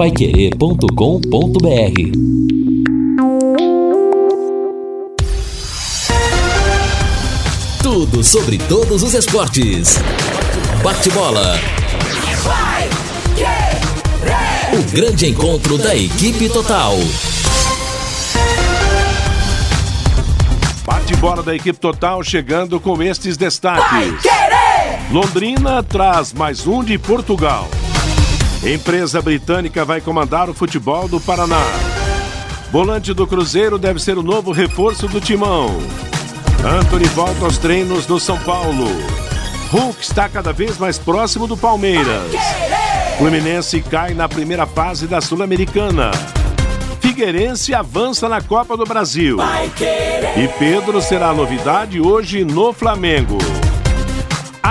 paiquerê.com.br Tudo sobre todos os esportes. Bate-bola. O grande encontro da equipe total. Bate-bola da equipe total chegando com estes destaques. Londrina traz mais um de Portugal. Empresa britânica vai comandar o futebol do Paraná. Volante do Cruzeiro deve ser o novo reforço do timão. Anthony volta aos treinos no São Paulo. Hulk está cada vez mais próximo do Palmeiras. Fluminense cai na primeira fase da Sul-Americana. Figueirense avança na Copa do Brasil. E Pedro será novidade hoje no Flamengo.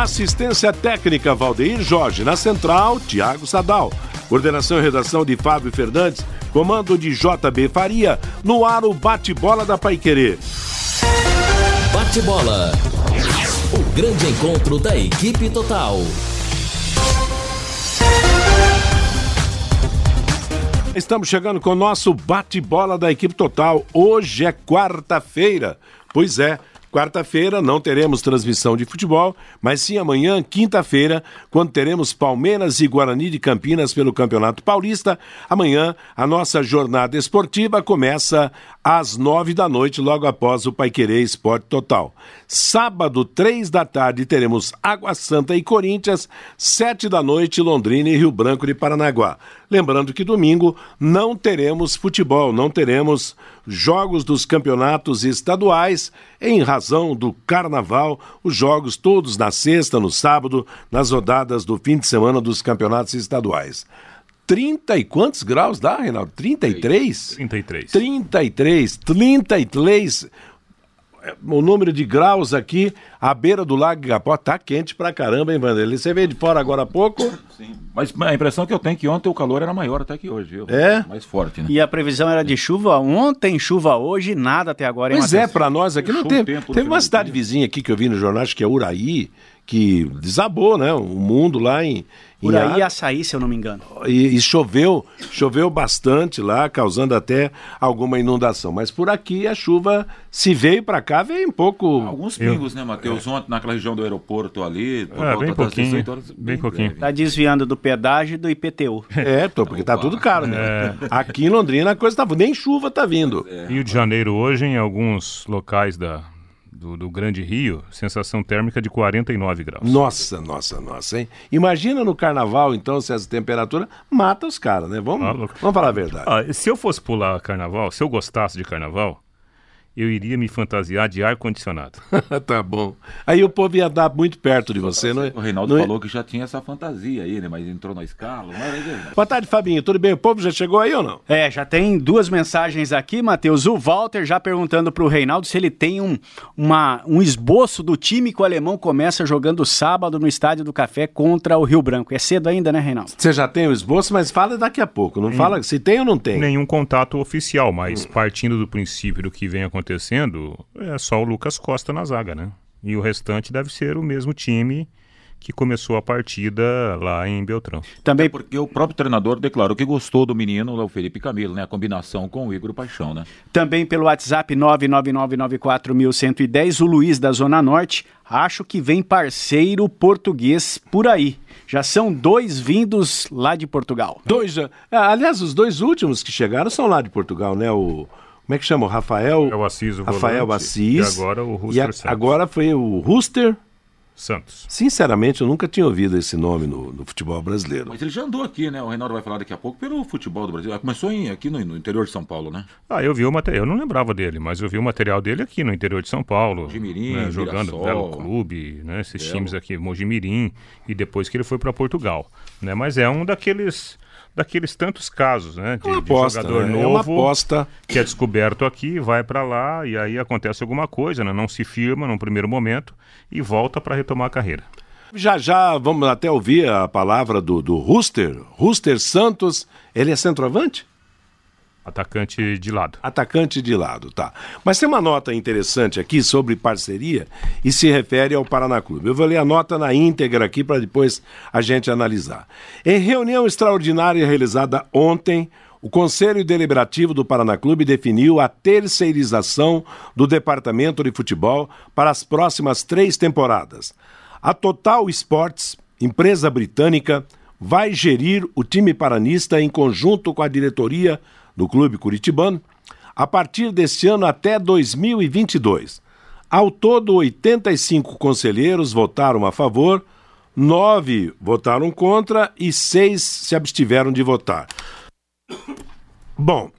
Assistência técnica Valdeir Jorge. Na central, Tiago Sadal. Coordenação e redação de Fábio Fernandes. Comando de JB Faria. No ar o bate-bola da Paiquerê. Bate-bola. O grande encontro da equipe total. Estamos chegando com o nosso bate-bola da equipe total. Hoje é quarta-feira. Pois é, Quarta-feira não teremos transmissão de futebol, mas sim amanhã, quinta-feira, quando teremos Palmeiras e Guarani de Campinas pelo Campeonato Paulista. Amanhã a nossa jornada esportiva começa às nove da noite, logo após o Paiquerê Esporte Total. Sábado, três da tarde, teremos Água Santa e Corinthians, sete da noite, Londrina e Rio Branco de Paranaguá. Lembrando que domingo não teremos futebol, não teremos jogos dos campeonatos estaduais, em razão do carnaval, os jogos todos na sexta, no sábado, nas rodadas do fim de semana dos campeonatos estaduais. 30 e quantos graus dá, Reinaldo? 33? 33. 33, 33 o número de graus aqui, à beira do Lago Igapó, tá quente pra caramba, hein, Vanderlei? Você veio de fora agora há pouco? Sim, mas a impressão que eu tenho é que ontem o calor era maior até que hoje, viu? É? Mais forte, né? E a previsão era de chuva ontem, chuva hoje, nada até agora. Pois é, pra nós aqui não um teve. tempo Teve uma do cidade dia. vizinha aqui que eu vi no jornal, acho que é Uraí, que desabou, né? O mundo lá em. em Por aí água. açaí, se eu não me engano. E, e choveu, choveu bastante lá, causando até alguma inundação. Mas por aqui a chuva, se veio pra cá, veio um pouco. Alguns pingos, né, Matheus? Ontem naquela região do aeroporto ali, por É, volta bem das pouquinho, 18 horas, bem pouquinho. breve. Tá desviando do pedágio e do IPTU. É, tô, porque tá tudo caro, né? É. Aqui em Londrina a coisa tá. Nem chuva tá vindo. Rio de Janeiro hoje, em alguns locais da, do, do Grande Rio, sensação térmica de 49 graus. Nossa, nossa, nossa, hein? Imagina no carnaval, então, se essa temperatura mata os caras, né? Vamos, Ah, vamos falar a verdade. Ah, se eu fosse pular carnaval, se eu gostasse de carnaval, eu iria me fantasiar de ar-condicionado. tá bom. Aí o povo ia dar muito perto de você, não é? O Reinaldo não é? falou que já tinha essa fantasia aí, né? Mas entrou na escala, era verdade. Boa tarde, Fabinho. Tudo bem? O povo já chegou aí ou não? É, já tem duas mensagens aqui, Matheus. O Walter já perguntando pro Reinaldo se ele tem um, uma, um esboço do time que o alemão começa jogando sábado no Estádio do Café contra o Rio Branco. É cedo ainda, né, Reinaldo? Você já tem o esboço, mas fala daqui a pouco. Não fala se tem ou não tem. Nenhum contato oficial, mas partindo do princípio do que vem acontecendo, é só o Lucas Costa na zaga, né? E o restante deve ser o mesmo time que começou a partida lá em Beltrão. Também Porque o próprio treinador declarou que gostou do menino, o Felipe Camilo, né? A combinação com o Igor Paixão, né? Também pelo WhatsApp 999941110, o Luiz da Zona Norte. Acho que vem parceiro português por aí. Já são dois vindos lá de Portugal. Dois. Ah, aliás, os dois últimos que chegaram são lá de Portugal, né? O. Como é que chama? O Rafael. É o Assis, o Rafael volante, Assis. e agora o E Ruster a- Santos. agora foi o Ruster. Santos. Sinceramente, eu nunca tinha ouvido esse nome no, no futebol brasileiro. Mas ele já andou aqui, né? O Reinaldo vai falar daqui a pouco pelo futebol do Brasil. Começou em- aqui no, no interior de São Paulo, né? Ah, eu vi o material, eu não lembrava dele, mas eu vi o material dele aqui no interior de São Paulo. Mojimirim, né, jogando Mirassol. Belo Clube, né, esses Belo. times aqui, Mojimirim, e depois que ele foi para Portugal. Né, mas é um daqueles daqueles tantos casos, né? De, É uma de aposta, jogador né? novo É uma aposta. que é descoberto aqui, vai para lá e aí acontece alguma coisa, né? Não se firma num primeiro momento e volta para retomar a carreira. Já já vamos até ouvir a palavra do, do Ruster. Ruster Santos. Ele é centroavante? Atacante de lado. Atacante de lado, tá. Mas tem uma nota interessante aqui sobre parceria e se refere ao Paraná Clube. Eu vou ler a nota na íntegra aqui para depois a gente analisar. Em reunião extraordinária realizada ontem, o Conselho Deliberativo do Paraná Clube definiu a terceirização do departamento de futebol para as próximas três temporadas. A Total Sports, empresa britânica, vai gerir o time paranista em conjunto com a diretoria do clube curitibano a partir deste ano até 2022. Ao todo, 85 conselheiros votaram a favor, nove votaram contra e seis se abstiveram de votar. Bom,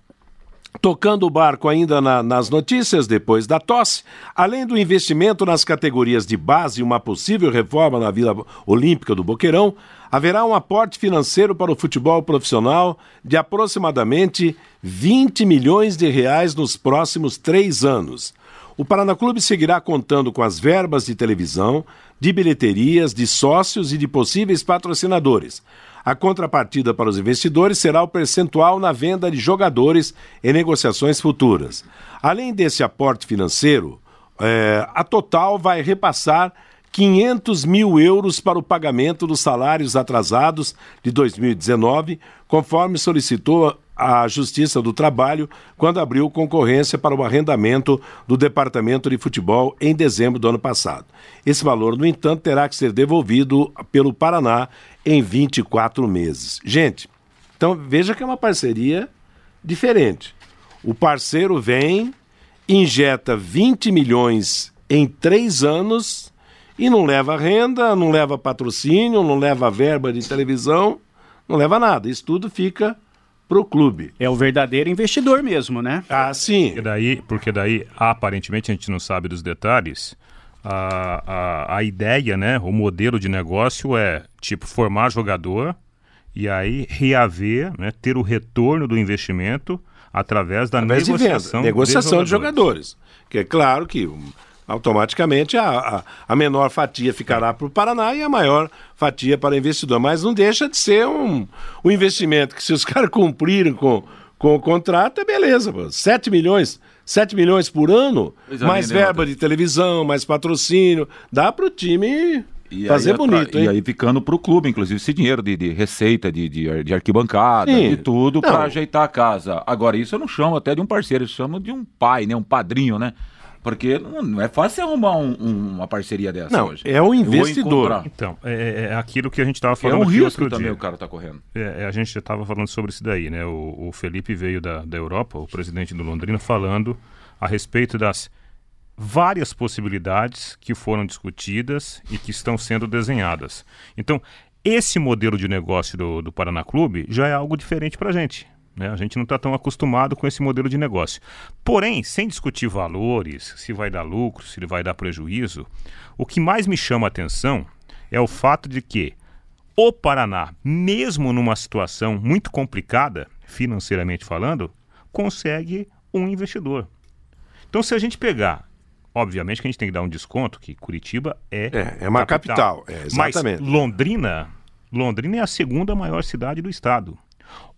Tocando o barco ainda na, nas notícias depois da tosse, além do investimento nas categorias de base e uma possível reforma na Vila Olímpica do Boqueirão, haverá um aporte financeiro para o futebol profissional de aproximadamente 20 milhões de reais nos próximos três anos. O Paraná Clube seguirá contando com as verbas de televisão, de bilheterias, de sócios e de possíveis patrocinadores. A contrapartida para os investidores será o percentual na venda de jogadores em negociações futuras. Além desse aporte financeiro, é, a Total vai repassar 500 mil euros para o pagamento dos salários atrasados de 2019, conforme solicitou a Justiça do Trabalho quando abriu concorrência para o arrendamento do Departamento de Futebol em dezembro do ano passado. Esse valor, no entanto, terá que ser devolvido pelo Paraná em 24 meses. Gente, então veja que é uma parceria diferente. O parceiro vem, injeta 20 milhões em três anos e não leva renda, não leva patrocínio, não leva verba de televisão, não leva nada. Isso tudo fica pro clube. É o verdadeiro investidor mesmo, né? Ah, sim. Porque daí, porque daí aparentemente, a gente não sabe dos detalhes, a, a, a ideia, né, o modelo de negócio é, tipo, formar jogador e aí reaver, né, ter o retorno do investimento através da através negociação, de, negociação de, de jogadores. Que é claro que automaticamente a, a, a, menor fatia ficará para o Paraná e a maior fatia para o investidor. Mas não deixa de ser um, um investimento que, se os caras cumprirem com, com o contrato, é beleza. Pô. 7 milhões. 7 milhões por ano, mais verba de televisão, mais patrocínio, dá para o time e fazer bonito, hein? E aí ficando para o clube, inclusive, esse dinheiro de, de receita, de, de, de arquibancada, Sim. de tudo, para ajeitar a casa. Agora, isso eu não chamo até de um parceiro, eu chamo de um pai, né? Um padrinho, né? Porque não é fácil arrumar um, um, uma parceria dessa não, hoje. É o investidor. Então, é, é, aquilo que a gente estava falando. É um risco também dia. o cara está correndo. É, é a gente já estava falando sobre isso daí, né? O, o Felipe veio da, da Europa, o presidente do Londrina, falando a respeito das várias possibilidades que foram discutidas e que estão sendo desenhadas. Então, esse modelo de negócio do, do Paraná Clube já é algo diferente para a gente. Né? A gente não está tão acostumado com esse modelo de negócio. Porém, sem discutir valores, se vai dar lucro, se ele vai dar prejuízo, o que mais me chama a atenção é o fato de que o Paraná, mesmo numa situação muito complicada, financeiramente falando, consegue um investidor. Então, se a gente pegar Obviamente que a gente tem que dar um desconto, que Curitiba é. É, é uma capital. capital. É. Mas Londrina, Londrina é a segunda maior cidade do estado.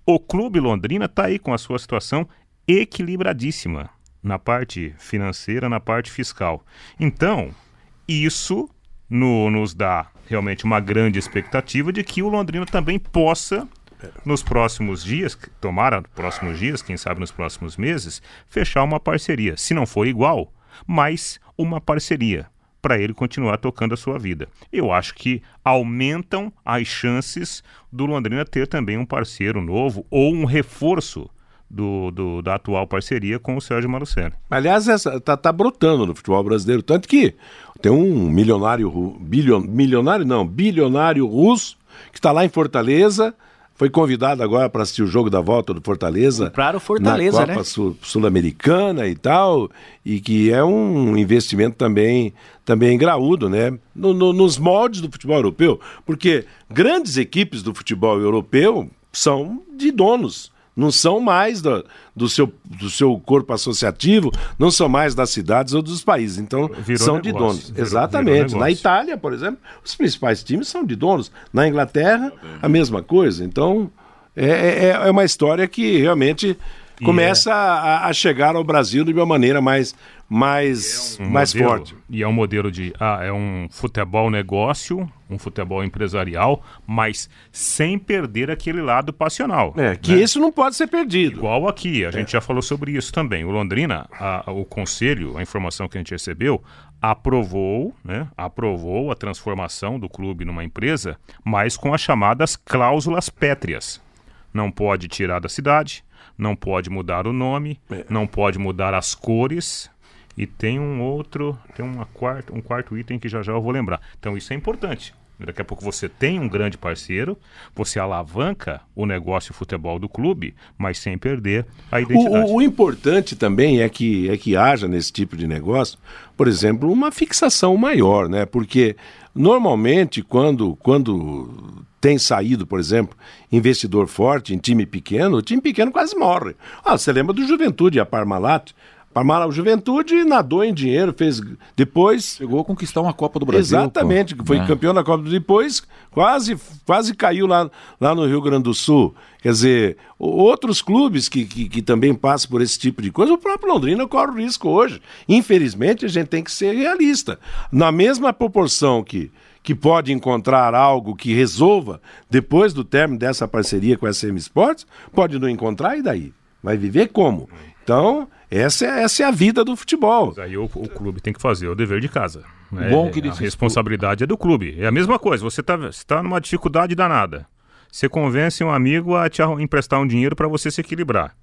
O Clube Londrina está aí com a sua situação equilibradíssima na parte financeira, na parte fiscal. Então, isso no, nos dá realmente uma grande expectativa de que o Londrina também possa, nos próximos dias, tomara próximos dias, quem sabe nos próximos meses, fechar uma parceria. Se não for igual, mas uma parceria para ele continuar tocando a sua vida. Eu acho que aumentam as chances do Londrina ter também um parceiro novo ou um reforço do, do, da atual parceria com o Sérgio Marucelli. Aliás, essa tá, tá brotando no futebol brasileiro, tanto que tem um milionário, bilhon, milionário não, bilionário russo que está lá em Fortaleza, foi convidado agora para assistir o jogo da volta do Fortaleza. Para o Fortaleza, na Copa né? Sul, Sul-Americana e tal, e que é um investimento também, também graúdo, né? No, no, nos moldes do futebol europeu, porque grandes equipes do futebol europeu são de donos não são mais do, do, seu, do seu corpo associativo, não são mais das cidades ou dos países. Então, virou são negócio, de donos. Virou, Exatamente. Virou Na Itália, por exemplo, os principais times são de donos. Na Inglaterra, a mesma coisa. Então, é, é, é uma história que realmente começa é... a, a, chegar ao Brasil de uma maneira mais, mais, é um mais modelo, forte. E é um modelo de ah, é um futebol negócio, um futebol empresarial, mas sem perder aquele lado passional. É, que né? isso não pode ser perdido. Igual aqui, a é. gente já falou sobre isso também. O Londrina, a, o conselho, a informação que a gente recebeu, aprovou, né, aprovou a transformação do clube numa empresa, mas com as chamadas cláusulas pétreas. Não pode tirar da cidade, não pode mudar o nome, é. não pode mudar as cores, e tem um outro, tem uma quarta, um quarto item que já já eu vou lembrar. Então isso é importante. Daqui a pouco você tem um grande parceiro, você alavanca o negócio futebol do clube, mas sem perder a identidade. O, o, o, importante também é que, é que haja nesse tipo de negócio, por exemplo, uma fixação maior, né? Porque normalmente quando, quando tem saído, por exemplo, investidor forte em time pequeno, o time pequeno quase morre. Ah, você lembra do Juventude, a Parmalat? Parmalat, o Juventude nadou em dinheiro, fez depois. Chegou a conquistar uma Copa do Brasil. Exatamente, pô. foi é. campeão da Copa do depois, quase, quase caiu lá, lá no Rio Grande do Sul. Quer dizer, outros clubes que, que, que, também passam por esse tipo de coisa, o próprio Londrina corre o risco hoje. Infelizmente, a gente tem que ser realista. Na mesma proporção que, que pode encontrar algo que resolva depois do término dessa parceria com a SM Sports, pode não encontrar e daí? Vai viver como? Então, essa é, essa é a vida do futebol. Mas aí o, o clube tem que fazer o dever de casa. Né? Bom que a responsabilidade é do clube. É a mesma coisa, você está tá numa dificuldade danada. Você convence um amigo a te emprestar um dinheiro para você se equilibrar.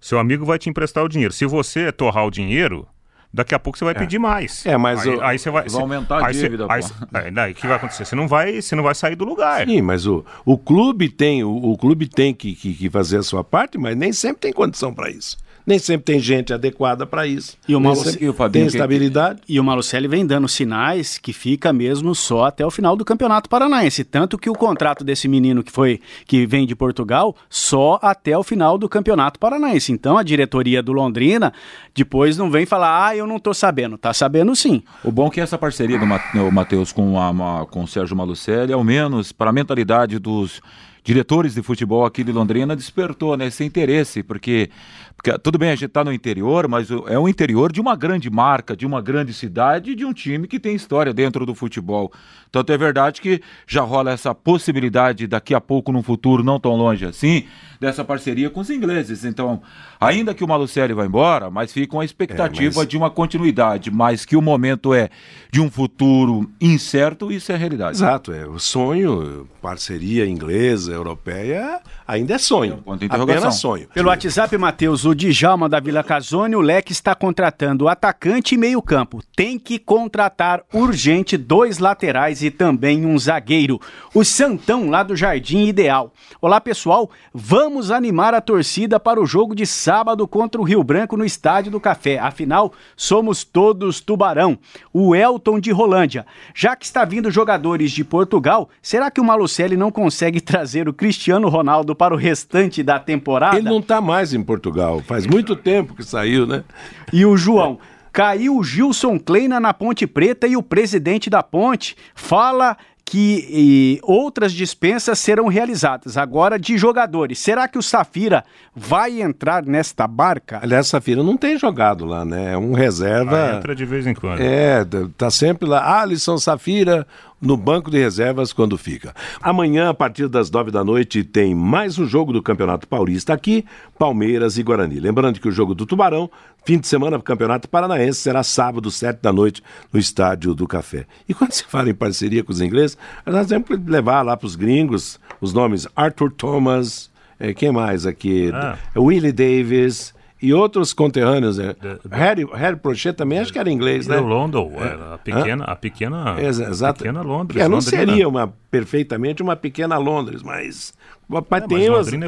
Seu amigo vai te emprestar o dinheiro. Se você torrar o dinheiro, daqui a pouco você vai é. pedir mais. É, mas aí, o... aí você vai, vai aumentar a dívida. Aí, aí, o que vai acontecer? Você não vai, você não vai sair do lugar. Sim, mas o, o clube tem, o, o clube tem que, que, que fazer a sua parte, mas nem sempre tem condição para isso nem sempre tem gente adequada para isso. E o, Malucelli, e o Fabinho, tem estabilidade. E o Malucelli vem dando sinais que fica mesmo só até o final do Campeonato Paranaense, tanto que o contrato desse menino que foi que vem de Portugal só até o final do Campeonato Paranaense. Então a diretoria do Londrina depois não vem falar: "Ah, eu não tô sabendo". Tá sabendo sim. O bom é que essa parceria do Matheus com a com o Sérgio Malucelli, ao menos para a mentalidade dos diretores de futebol aqui de Londrina despertou né, esse interesse, porque porque tudo bem, a gente está no interior, mas é o interior de uma grande marca, de uma grande cidade, de um time que tem história dentro do futebol. Tanto é verdade que já rola essa possibilidade daqui a pouco, num futuro não tão longe assim, dessa parceria com os ingleses. Então, ainda que o Malucelli vá embora, mas fica uma expectativa é, mas... de uma continuidade, mas que o momento é de um futuro incerto, isso é realidade. Exato, é o sonho, parceria inglesa, europeia, ainda é sonho. É um apenas sonho. Pelo WhatsApp, Matheus, o Djalma da Vila Casone, o Leque está contratando atacante e meio-campo. Tem que contratar urgente dois laterais e também um zagueiro. O Santão, lá do Jardim Ideal. Olá, pessoal. Vamos animar a torcida para o jogo de sábado contra o Rio Branco no Estádio do Café. Afinal, somos todos tubarão. O Elton de Rolândia. Já que está vindo jogadores de Portugal, será que o Malucelli não consegue trazer o Cristiano Ronaldo para o restante da temporada? Ele não está mais em Portugal. Faz muito tempo que saiu, né? E o João. Caiu o Gilson Kleina na Ponte Preta e o presidente da ponte fala que e, outras dispensas serão realizadas. Agora, de jogadores, será que o Safira vai entrar nesta barca? Aliás, Safira não tem jogado lá, né? É um reserva. Ah, entra de vez em quando. É, tá sempre lá. Alisson Safira, no banco de reservas quando fica. Amanhã, a partir das nove da noite, tem mais um jogo do Campeonato Paulista aqui, Palmeiras e Guarani. Lembrando que o jogo do Tubarão, fim de semana do Campeonato Paranaense, será sábado, sete da noite, no Estádio do Café. E quando se fala em parceria com os ingleses, nós temos que levar lá para os gringos os nomes Arthur Thomas, é, quem mais aqui? Ah. Willie Davis e outros conterrâneos. Né? Harry, Harry Prochet também acho que era inglês, né? London, é. a pequena, a pequena, exato. pequena Londres. É, não seria uma, perfeitamente uma pequena Londres, mas, mas é, tem mas as, é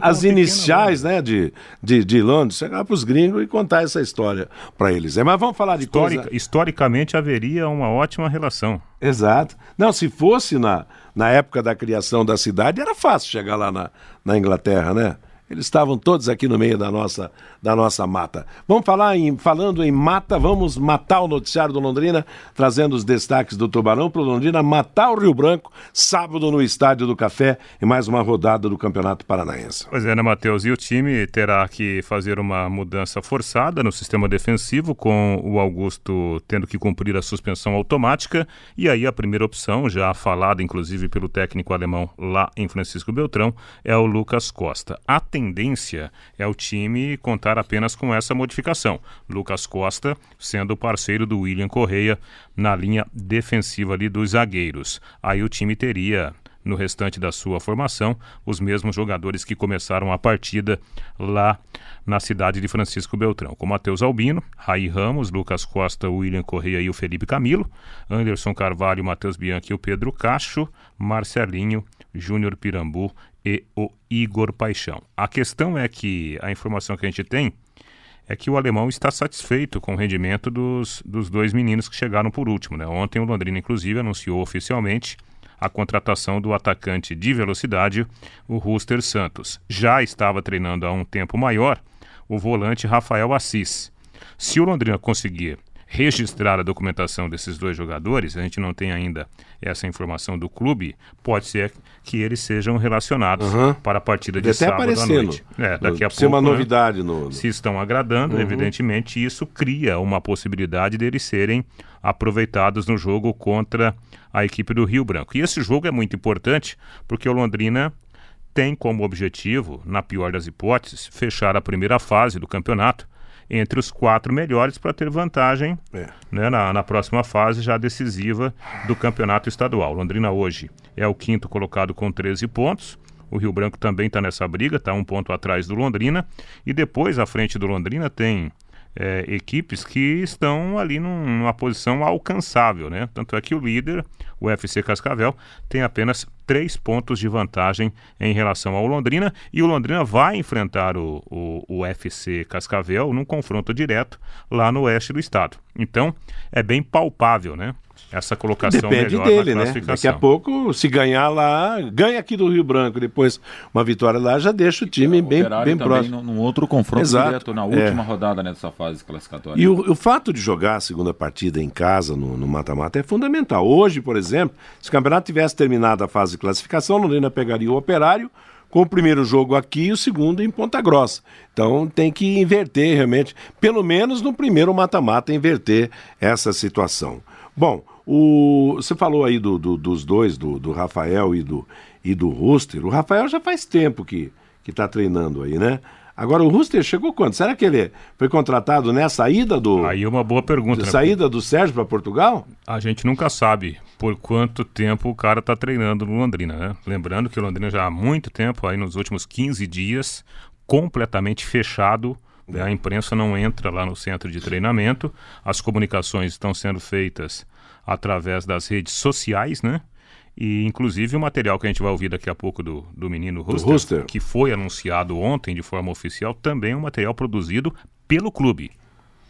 as iniciais né, de, de, de Londres. Chegar para os gringos e contar essa história para eles. É, mas vamos falar de Histórica, coisa... Historicamente haveria uma ótima relação. Exato. Não, se fosse na, na época da criação da cidade, era fácil chegar lá na, na Inglaterra, né? Eles estavam todos aqui no meio da nossa, da nossa mata. Vamos falar em, falando em mata, vamos matar o noticiário do Londrina, trazendo os destaques do Tubarão para o Londrina matar o Rio Branco, sábado no Estádio do Café, e mais uma rodada do Campeonato Paranaense. Pois é, né, Matheus? E o time terá que fazer uma mudança forçada no sistema defensivo, com o Augusto tendo que cumprir a suspensão automática. E aí a primeira opção, já falada inclusive pelo técnico alemão lá em Francisco Beltrão, é o Lucas Costa. A tendência é o time contar apenas com essa modificação. Lucas Costa sendo parceiro do William Correia na linha defensiva ali dos zagueiros. Aí o time teria no restante da sua formação, os mesmos jogadores que começaram a partida lá na cidade de Francisco Beltrão, com Matheus Albino, Raí Ramos, Lucas Costa, William Correia e o Felipe Camilo, Anderson Carvalho, Matheus Bianchi e o Pedro Cacho, Marcelinho, Júnior Pirambu e o Igor Paixão. A questão é que a informação que a gente tem é que o alemão está satisfeito com o rendimento dos, dos dois meninos que chegaram por último. Né? Ontem o Londrina, inclusive, anunciou oficialmente a contratação do atacante de velocidade, o Ruster Santos. Já estava treinando há um tempo maior o volante Rafael Assis. Se o Londrina conseguir registrar a documentação desses dois jogadores, a gente não tem ainda essa informação do clube, pode ser que eles sejam relacionados uhum. para a partida de sábado à noite. É, daqui a pouco, uma né, novidade no, Se estão agradando, uhum. evidentemente isso cria uma possibilidade deles serem aproveitados no jogo contra a equipe do Rio Branco. E esse jogo é muito importante porque o Londrina tem como objetivo, na pior das hipóteses, fechar a primeira fase do campeonato entre os quatro melhores para ter vantagem é. né, na, na, próxima fase já decisiva do campeonato estadual. Londrina hoje é o quinto colocado com 13 pontos. O Rio Branco também está nessa briga, está um ponto atrás do Londrina. E depois, à frente do Londrina, tem é, equipes que estão ali num, numa posição alcançável, né? Tanto é que o líder, o FC Cascavel, tem apenas três pontos de vantagem em relação ao Londrina e o Londrina vai enfrentar o, o, o FC Cascavel num confronto direto lá no oeste do estado. Então, é bem palpável, né? Essa colocação Depende dele, né? Daqui a pouco, se ganhar lá, ganha aqui do Rio Branco, depois uma vitória lá, já deixa o time bem, bem próximo. Num outro confronto Exato. direto, na última é. rodada nessa fase classificatória. E o, o, fato de jogar a segunda partida em casa, no mata-mata, é fundamental. Hoje, por exemplo, se o campeonato tivesse terminado a fase de classificação, o Londrina pegaria o Operário, com o primeiro jogo aqui e o segundo em Ponta Grossa. Então tem que inverter realmente, pelo menos no primeiro mata-mata, inverter essa situação. Bom, o, você falou aí do, do, dos dois, do, do Rafael e do, e do Ruster. O Rafael já faz tempo que está treinando aí, né? Agora, o Ruster chegou quando? Será que ele foi contratado nessa ida do. Aí uma boa pergunta. Né? Saída do Sérgio para Portugal? A gente nunca sabe por quanto tempo o cara está treinando no Londrina, né? Lembrando que o Londrina já há muito tempo, aí nos últimos 15 dias, completamente fechado. Né? A imprensa não entra lá no centro de treinamento, as comunicações estão sendo feitas através das redes sociais, né? E inclusive o material que a gente vai ouvir daqui a pouco do, do menino Ruster, que foi anunciado ontem de forma oficial, também é um material produzido pelo clube.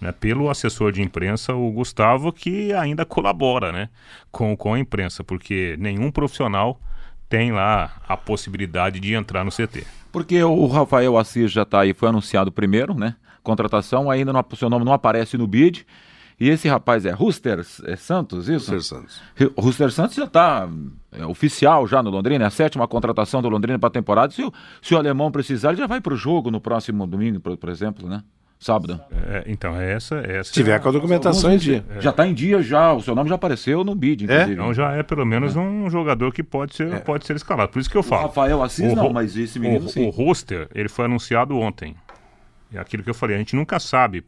Né, pelo assessor de imprensa, o Gustavo, que ainda colabora né, com, com a imprensa, porque nenhum profissional tem lá a possibilidade de entrar no CT. Porque o Rafael Assis já está aí, foi anunciado primeiro, né? Contratação, ainda não, seu nome não aparece no bid. E esse rapaz é Ruster é Santos, isso? Ruster Santos. Ruster Santos já está é, oficial já no Londrina, é a sétima contratação do Londrina para a temporada. Se o, se o alemão precisar, ele já vai para o jogo no próximo domingo, por, por exemplo, né? Sábado. É, então, é essa, é essa. Se tiver com a documentação em dia. Já está em dia já, o seu nome já apareceu no bid, inclusive. É? Então já é pelo menos é. um jogador que pode ser, é. pode ser escalado. Por isso que eu falo. O Rafael Assis o, não, mas esse menino o, sim. O roster, ele foi anunciado ontem. É aquilo que eu falei, a gente nunca sabe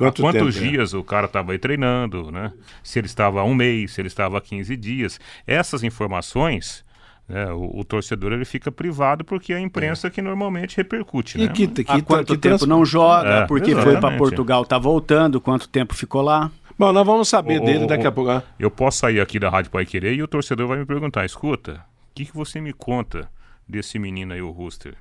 Quanto quantos tempo, é? dias é? o cara estava aí treinando, né? Se ele estava um mês, se ele estava 15 dias. Essas informações, né, o, o, torcedor ele fica privado porque é a imprensa é. que normalmente repercute. E né? que, que, Há quanto que tempo trans... não joga, é, porque exatamente. foi para Portugal, está voltando, quanto tempo ficou lá. Bom, nós vamos saber o, dele daqui a pouco. Né? Eu posso sair aqui da Rádio Pai Querer e o torcedor vai me perguntar, escuta, o que, que você me conta desse menino aí, o Rooster?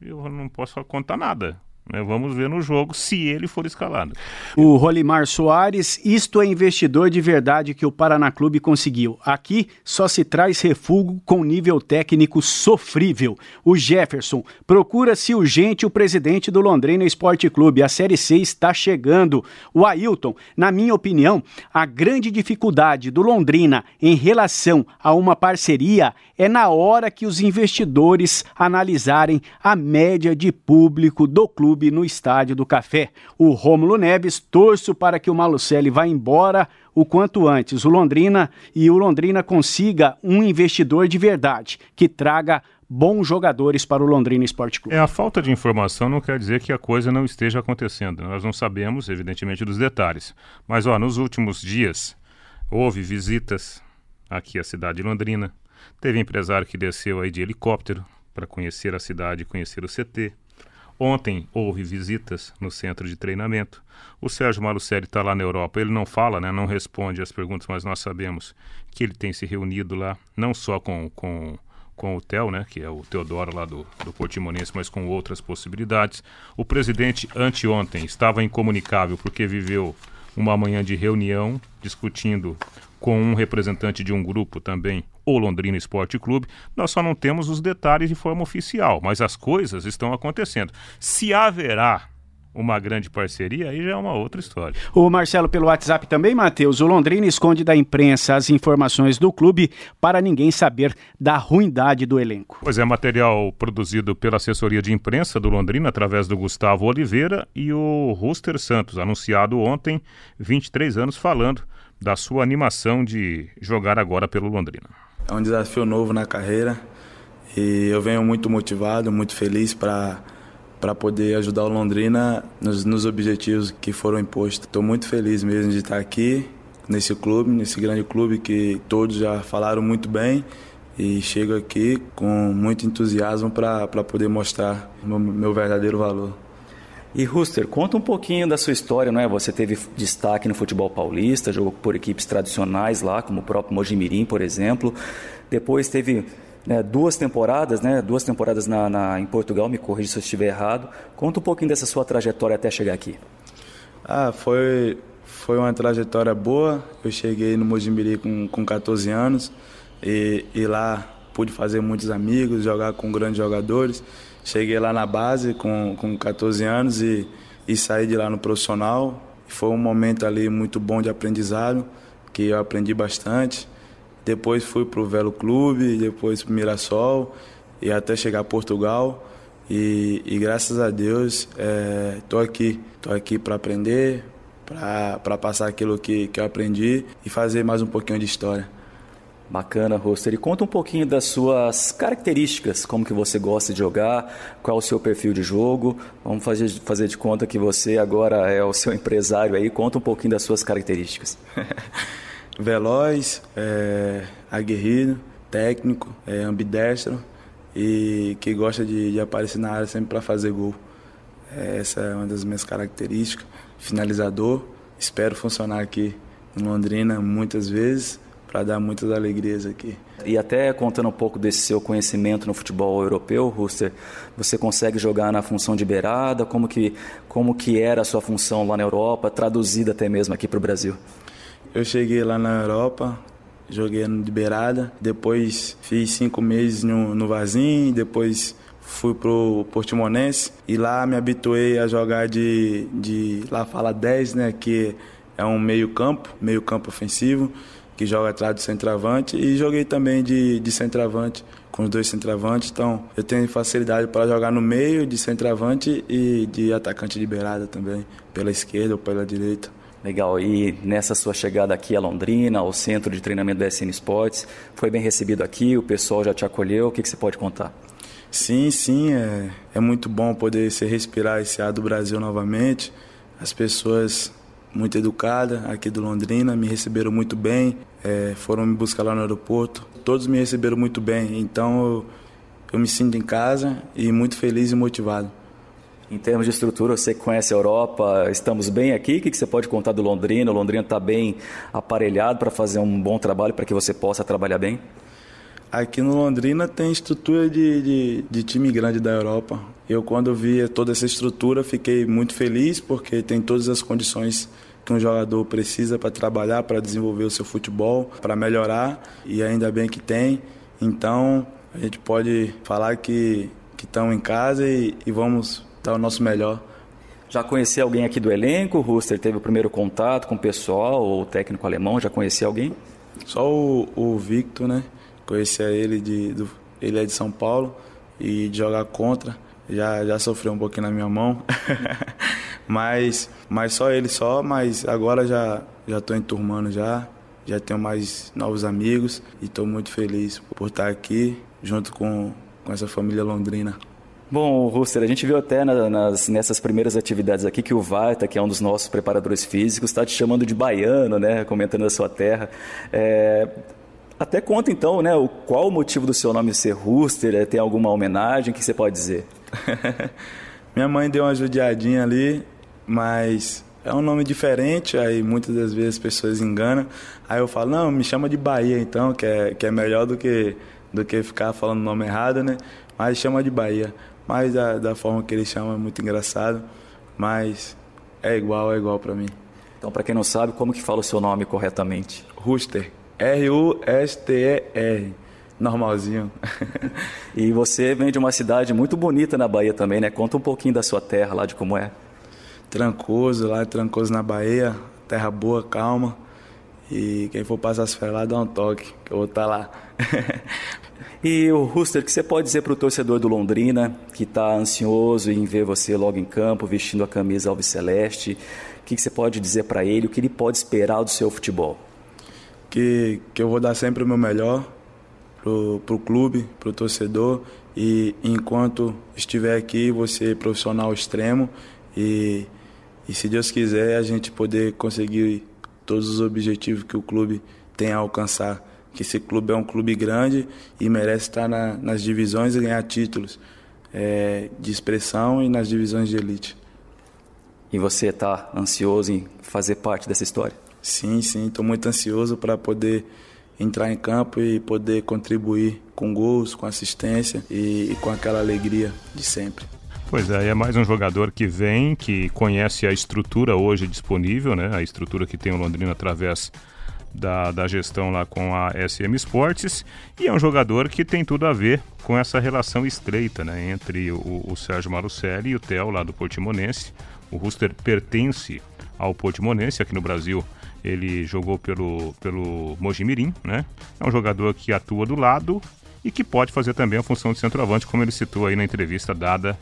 Eu não posso contar nada. Né? Vamos ver no jogo se ele for escalado. O Rolimar Soares, isto é investidor de verdade que o Paraná Clube conseguiu. Aqui só se traz refúgio com nível técnico sofrível. O Jefferson, procura-se urgente o presidente do Londrina Esporte Clube. A Série C está chegando. O Ailton, na minha opinião, a grande dificuldade do Londrina em relação a uma parceria é na hora que os investidores analisarem a média de público do clube no Estádio do Café. O Rômulo Neves torço para que o Malucelli vá embora o quanto antes, o Londrina e o Londrina consiga um investidor de verdade que traga bons jogadores para o Londrina Esporte Clube. É, a falta de informação não quer dizer que a coisa não esteja acontecendo. Nós não sabemos, evidentemente, dos detalhes. Mas, ó, nos últimos dias, houve visitas aqui à cidade de Londrina. Teve empresário que desceu aí de helicóptero para conhecer a cidade, conhecer o CT. Ontem houve visitas no centro de treinamento. O Sérgio Malucelli está lá na Europa. Ele não fala, né, não responde as perguntas, mas nós sabemos que ele tem se reunido lá, não só com, com, com o Theo, né, que é o Teodoro lá do, do Portimonense, mas com outras possibilidades. O presidente, anteontem, estava incomunicável porque viveu uma manhã de reunião discutindo com um representante de um grupo também, o Londrina Esporte Clube. Nós só não temos os detalhes de forma oficial, mas as coisas estão acontecendo. Se haverá uma grande parceria, aí já é uma outra história. O Marcelo pelo WhatsApp também, Matheus. O Londrina esconde da imprensa as informações do clube para ninguém saber da ruindade do elenco. Pois é, material produzido pela assessoria de imprensa do Londrina através do Gustavo Oliveira e o Ruster Santos, anunciado ontem, 23 anos, falando da sua animação de jogar agora pelo Londrina. É um desafio novo na carreira e eu venho muito motivado, muito feliz para para poder ajudar o Londrina nos, nos objetivos que foram impostos. Estou muito feliz mesmo de estar aqui nesse clube, nesse grande clube que todos já falaram muito bem e chego aqui com muito entusiasmo para poder mostrar meu, meu verdadeiro valor. E Ruster, conta um pouquinho da sua história, não é? Você teve destaque no futebol paulista, jogou por equipes tradicionais lá, como o próprio Mojimirim, por exemplo. Depois teve né, duas temporadas, né? Duas temporadas na, na, em Portugal, me corrija se eu estiver errado. Conta um pouquinho dessa sua trajetória até chegar aqui. Ah, foi, foi uma trajetória boa. Eu cheguei no Mojimirim com, com 14 anos e, e lá pude fazer muitos amigos, jogar com grandes jogadores. Cheguei lá na base com, com 14 anos e, e saí de lá no profissional. Foi um momento ali muito bom de aprendizado, que eu aprendi bastante. Depois fui para o Velo Clube, depois para o Mirassol e até chegar a Portugal. E, e graças a Deus estou é, aqui. Estou aqui para aprender, para passar aquilo que, que eu aprendi e fazer mais um pouquinho de história. Bacana, Roster. E conta um pouquinho das suas características, como que você gosta de jogar, qual é o seu perfil de jogo. Vamos fazer, fazer de conta que você agora é o seu empresário aí. Conta um pouquinho das suas características. Veloz, é, aguerrido, técnico, é, ambidestro e que gosta de, de aparecer na área sempre para fazer gol. É, essa é uma das minhas características. Finalizador. Espero funcionar aqui em Londrina muitas vezes para dar muitas alegrias aqui. E até contando um pouco desse seu conhecimento no futebol europeu, Ruster, você consegue jogar na função de beirada? Como que, como que era a sua função lá na Europa, traduzida até mesmo aqui para o Brasil? Eu cheguei lá na Europa, joguei de beirada, depois fiz cinco meses no, no Vazim, depois fui pro Portimonense e lá me habituei a jogar de, de lá fala 10, né, que é um meio campo, meio campo ofensivo que joga atrás do centroavante, e joguei também de, de centroavante com os dois centroavantes, então eu tenho facilidade para jogar no meio de centroavante e de atacante de beirada também, pela esquerda ou pela direita. Legal, e nessa sua chegada aqui a Londrina, ao centro de treinamento da SN Sports, foi bem recebido aqui, o pessoal já te acolheu, o que, que você pode contar? Sim, sim, é, é muito bom poder se respirar esse ar do Brasil novamente, as pessoas muito educada aqui do Londrina, me receberam muito bem, é, foram me buscar lá no aeroporto. Todos me receberam muito bem, então eu, eu me sinto em casa e muito feliz e motivado. Em termos de estrutura, você que conhece a Europa, estamos bem aqui? O que você pode contar do Londrina? O Londrina está bem aparelhado para fazer um bom trabalho, para que você possa trabalhar bem? Aqui no Londrina tem estrutura de, de, de time grande da Europa. Eu, quando vi toda essa estrutura, fiquei muito feliz porque tem todas as condições que um jogador precisa para trabalhar, para desenvolver o seu futebol, para melhorar, e ainda bem que tem. Então, a gente pode falar que estamos em casa e, e vamos dar o nosso melhor. Já conhecia alguém aqui do elenco? O Ruster teve o primeiro contato com o pessoal, ou o técnico alemão? Já conhecia alguém? Só o, o Victor, né? Conhecia ele, de, do, ele é de São Paulo e de jogar contra. Já, já sofreu um pouquinho na minha mão. mas, mas só ele só, mas agora já já estou enturmando já. Já tenho mais novos amigos e estou muito feliz por estar aqui junto com, com essa família londrina. Bom, Ruster, a gente viu até nas, nessas primeiras atividades aqui que o Varta, que é um dos nossos preparadores físicos, está te chamando de baiano, né? Comentando da sua terra. É, até conta então, né? O, qual o motivo do seu nome ser Ruster? É, tem alguma homenagem? Que você pode dizer? Minha mãe deu uma judiadinha ali, mas é um nome diferente, aí muitas das vezes as pessoas enganam. Aí eu falo, não, me chama de Bahia então, que é, que é melhor do que, do que ficar falando o nome errado, né? Mas chama de Bahia. Mas da, da forma que ele chama é muito engraçado. Mas é igual, é igual para mim. Então, para quem não sabe, como que fala o seu nome corretamente? Ruster. R-U-S-T-E-R. Normalzinho. e você vem de uma cidade muito bonita na Bahia também, né? Conta um pouquinho da sua terra lá, de como é. Trancoso, lá Trancoso na Bahia. Terra boa, calma. E quem for passar as férias lá, dá um toque, que eu vou estar tá lá. E o Ruster, o que você pode dizer para o torcedor do Londrina, que está ansioso em ver você logo em campo, vestindo a camisa alviceleste? O que você pode dizer para ele? O que ele pode esperar do seu futebol? Que, que eu vou dar sempre o meu melhor para o clube, para o torcedor. E enquanto estiver aqui, ser profissional extremo. E, e se Deus quiser, a gente poder conseguir todos os objetivos que o clube tem a alcançar que esse clube é um clube grande e merece estar na, nas divisões e ganhar títulos é, de expressão e nas divisões de elite. E você está ansioso em fazer parte dessa história? Sim, sim, estou muito ansioso para poder entrar em campo e poder contribuir com gols, com assistência e, e com aquela alegria de sempre. Pois é, é mais um jogador que vem, que conhece a estrutura hoje disponível, né? A estrutura que tem o Londrina através da, da gestão lá com a SM Esportes e é um jogador que tem tudo a ver com essa relação estreita né, entre o, o Sérgio Marucelli e o Theo lá do Portimonense. O Ruster pertence ao Portimonense aqui no Brasil. Ele jogou pelo, pelo Mojimirim, né? É um jogador que atua do lado e que pode fazer também a função de centroavante, como ele citou aí na entrevista dada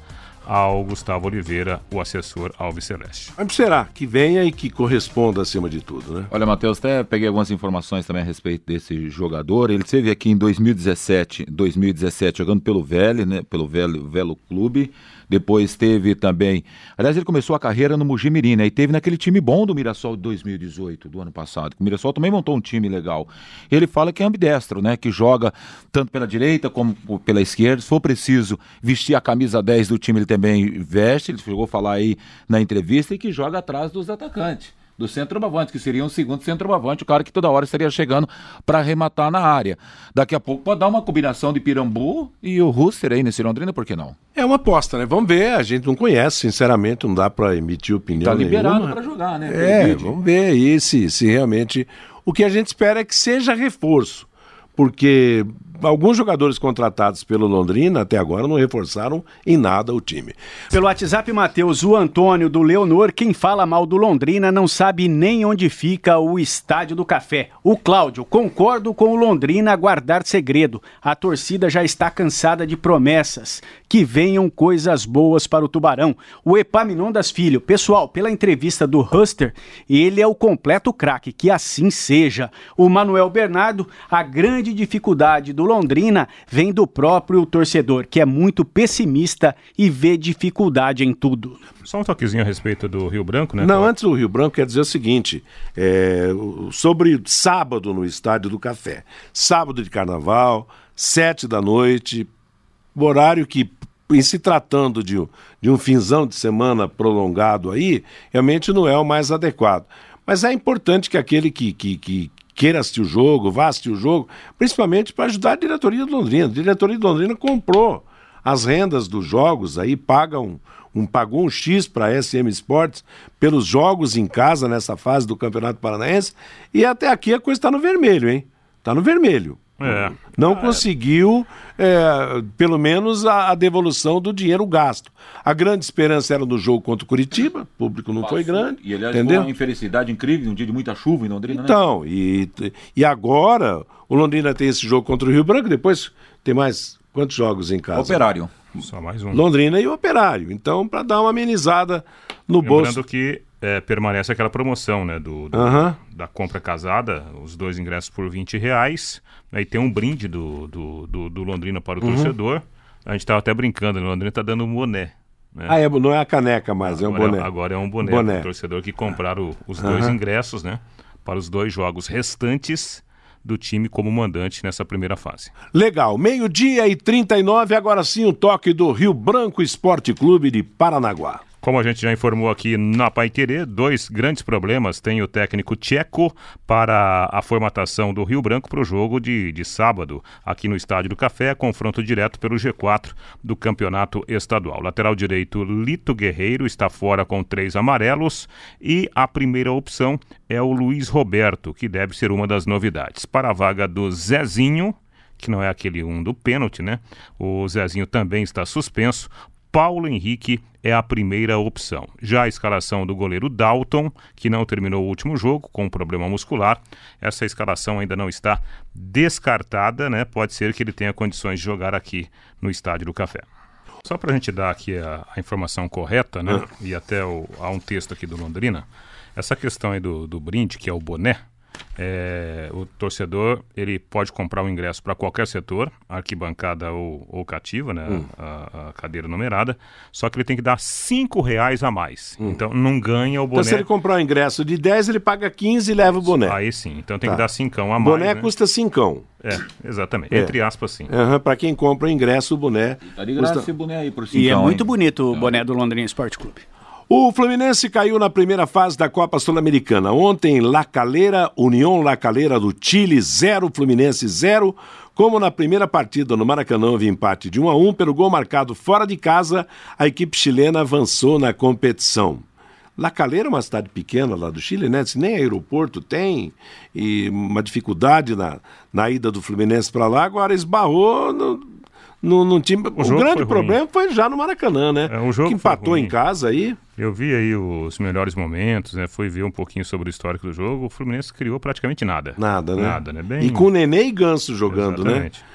ao Gustavo Oliveira, o assessor Alves Celeste. Mas será que venha e que corresponda acima de tudo, né? Olha, Matheus, até peguei algumas informações também a respeito desse jogador. Ele esteve aqui em 2017, 2017 jogando pelo Vélez, né? Pelo Velo, Velo Clube. Depois teve também. Aliás, ele começou a carreira no Mujimirim, né? E teve naquele time bom do Mirassol de 2018, do ano passado. O Mirassol também montou um time legal. Ele fala que é ambidestro, né? Que joga tanto pela direita como pela esquerda. Se for preciso vestir a camisa 10 do time, ele também veste. Ele chegou a falar aí na entrevista e que joga atrás dos atacantes do centroavante, que seria um segundo centroavante, o cara que toda hora estaria chegando para arrematar na área. Daqui a pouco pode dar uma combinação de Pirambu e o Russer aí nesse Londrina, por que não? É uma aposta, né? Vamos ver, a gente não conhece, sinceramente, não dá para emitir opinião Tá liberado para jogar, né? É, vamos ver aí se, se realmente... O que a gente espera é que seja reforço, porque alguns jogadores contratados pelo Londrina até agora não reforçaram em nada o time. Pelo WhatsApp, Matheus, o Antônio do Leonor, quem fala mal do Londrina não sabe nem onde fica o Estádio do Café. O Cláudio, concordo com o Londrina guardar segredo. A torcida já está cansada de promessas. Que venham coisas boas para o Tubarão. O Epaminondas Filho, pessoal, pela entrevista do Huster, ele é o completo craque, que assim seja. O Manuel Bernardo, a grande dificuldade do Londrina vem do próprio torcedor, que é muito pessimista e vê dificuldade em tudo. Só um toquezinho a respeito do Rio Branco, né? Não, antes do Rio Branco, quer dizer o seguinte: é, sobre sábado no Estádio do Café. Sábado de carnaval, sete da noite, horário que em se tratando de, de um finzão de semana prolongado aí, realmente não é o mais adequado. Mas é importante que aquele que, que, que, queira assistir o jogo, vá assistir o jogo, principalmente para ajudar a diretoria de Londrina. A diretoria de Londrina comprou as rendas dos jogos, aí paga um, um pagou um X para a SM Sports pelos jogos em casa nessa fase do Campeonato Paranaense, e até aqui a coisa está no vermelho, hein? Está no vermelho. É. Não ah, conseguiu, é, pelo menos, a, a, devolução do dinheiro gasto. A grande esperança era no jogo contra o Curitiba, o público não Passou. foi grande. E aliás, entendeu? foi uma infelicidade incrível, um dia de muita chuva em Londrina, né? então, né? E, e agora o Londrina tem esse jogo contra o Rio Branco, depois tem mais quantos jogos em casa? Operário. Só mais um. Londrina e o Operário. Então, para dar uma amenizada no Lembrando bolso. Lembrando que é, permanece aquela promoção, né? Do, do Da compra casada, os dois ingressos por 20 reais. Aí tem um brinde do, do, do, do Londrina para o uhum. torcedor. A gente estava até brincando, o Londrina está dando um boné. Né? Ah, é, não é a caneca mais, é um agora boné. É, agora é um boné, boné. torcedor que compraram os dois ingressos, né? Para os dois jogos restantes do time como mandante nessa primeira fase. Legal, meio-dia e 39, agora sim o toque do Rio Branco Esporte Clube de Paranaguá. Como a gente já informou aqui na Pai Querer, dois grandes problemas tem o técnico tcheco para a formatação do Rio Branco para o jogo de, de sábado, aqui no Estádio do Café, confronto direto pelo G4 do campeonato estadual. Lateral direito Lito Guerreiro está fora com três amarelos e a primeira opção é o Luiz Roberto, que deve ser uma das novidades. Para a vaga do Zezinho, que não é aquele um do pênalti, né? O Zezinho também está suspenso. Paulo Henrique é a primeira opção. Já a escalação do goleiro Dalton, que não terminou o último jogo com um problema muscular, essa escalação ainda não está descartada, né? Pode ser que ele tenha condições de jogar aqui no Estádio do Café. Só para a gente dar aqui a, a informação correta, né? E até o, há um texto aqui do Londrina. Essa questão aí do, do brinde, que é o boné, é, o torcedor ele pode comprar o um ingresso para qualquer setor, arquibancada ou, ou cativa, né, hum. a, a, cadeira numerada, só que ele tem que dar cinco reais a mais. Hum. Então não ganha o boné. Então se ele comprar o um ingresso de 10, ele paga 15 e leva o boné. Aí sim, então tem tá. que dar cincão a mais. Boné né? custa cincão. É, exatamente. É. Entre aspas, sim. Uhum, para quem compra o ingresso, o boné. Tá de graça custa... esse boné aí por cincão, E é muito hein? bonito o boné do Londrina Esporte Clube. O Fluminense caiu na primeira fase da Copa Sul-Americana. Ontem, La Calera, União La Calera do Chile, 0, Fluminense 0. Como na primeira partida no Maracanã houve empate de 1 a 1 pelo gol marcado fora de casa, a equipe chilena avançou na competição. La Calera é uma cidade pequena lá do Chile, né? Nem aeroporto tem, e uma dificuldade na, na ida do Fluminense para lá, agora esbarrou no, no, no time. O, o grande foi problema ruim. foi já no Maracanã, né? É, o jogo que empatou em casa aí. Eu vi aí os melhores momentos, né? Fui ver um pouquinho sobre o histórico do jogo. O Fluminense criou praticamente nada. Nada, né? Nada, né? Bem... E com o Nenê e Ganso jogando, né? Exatamente. né?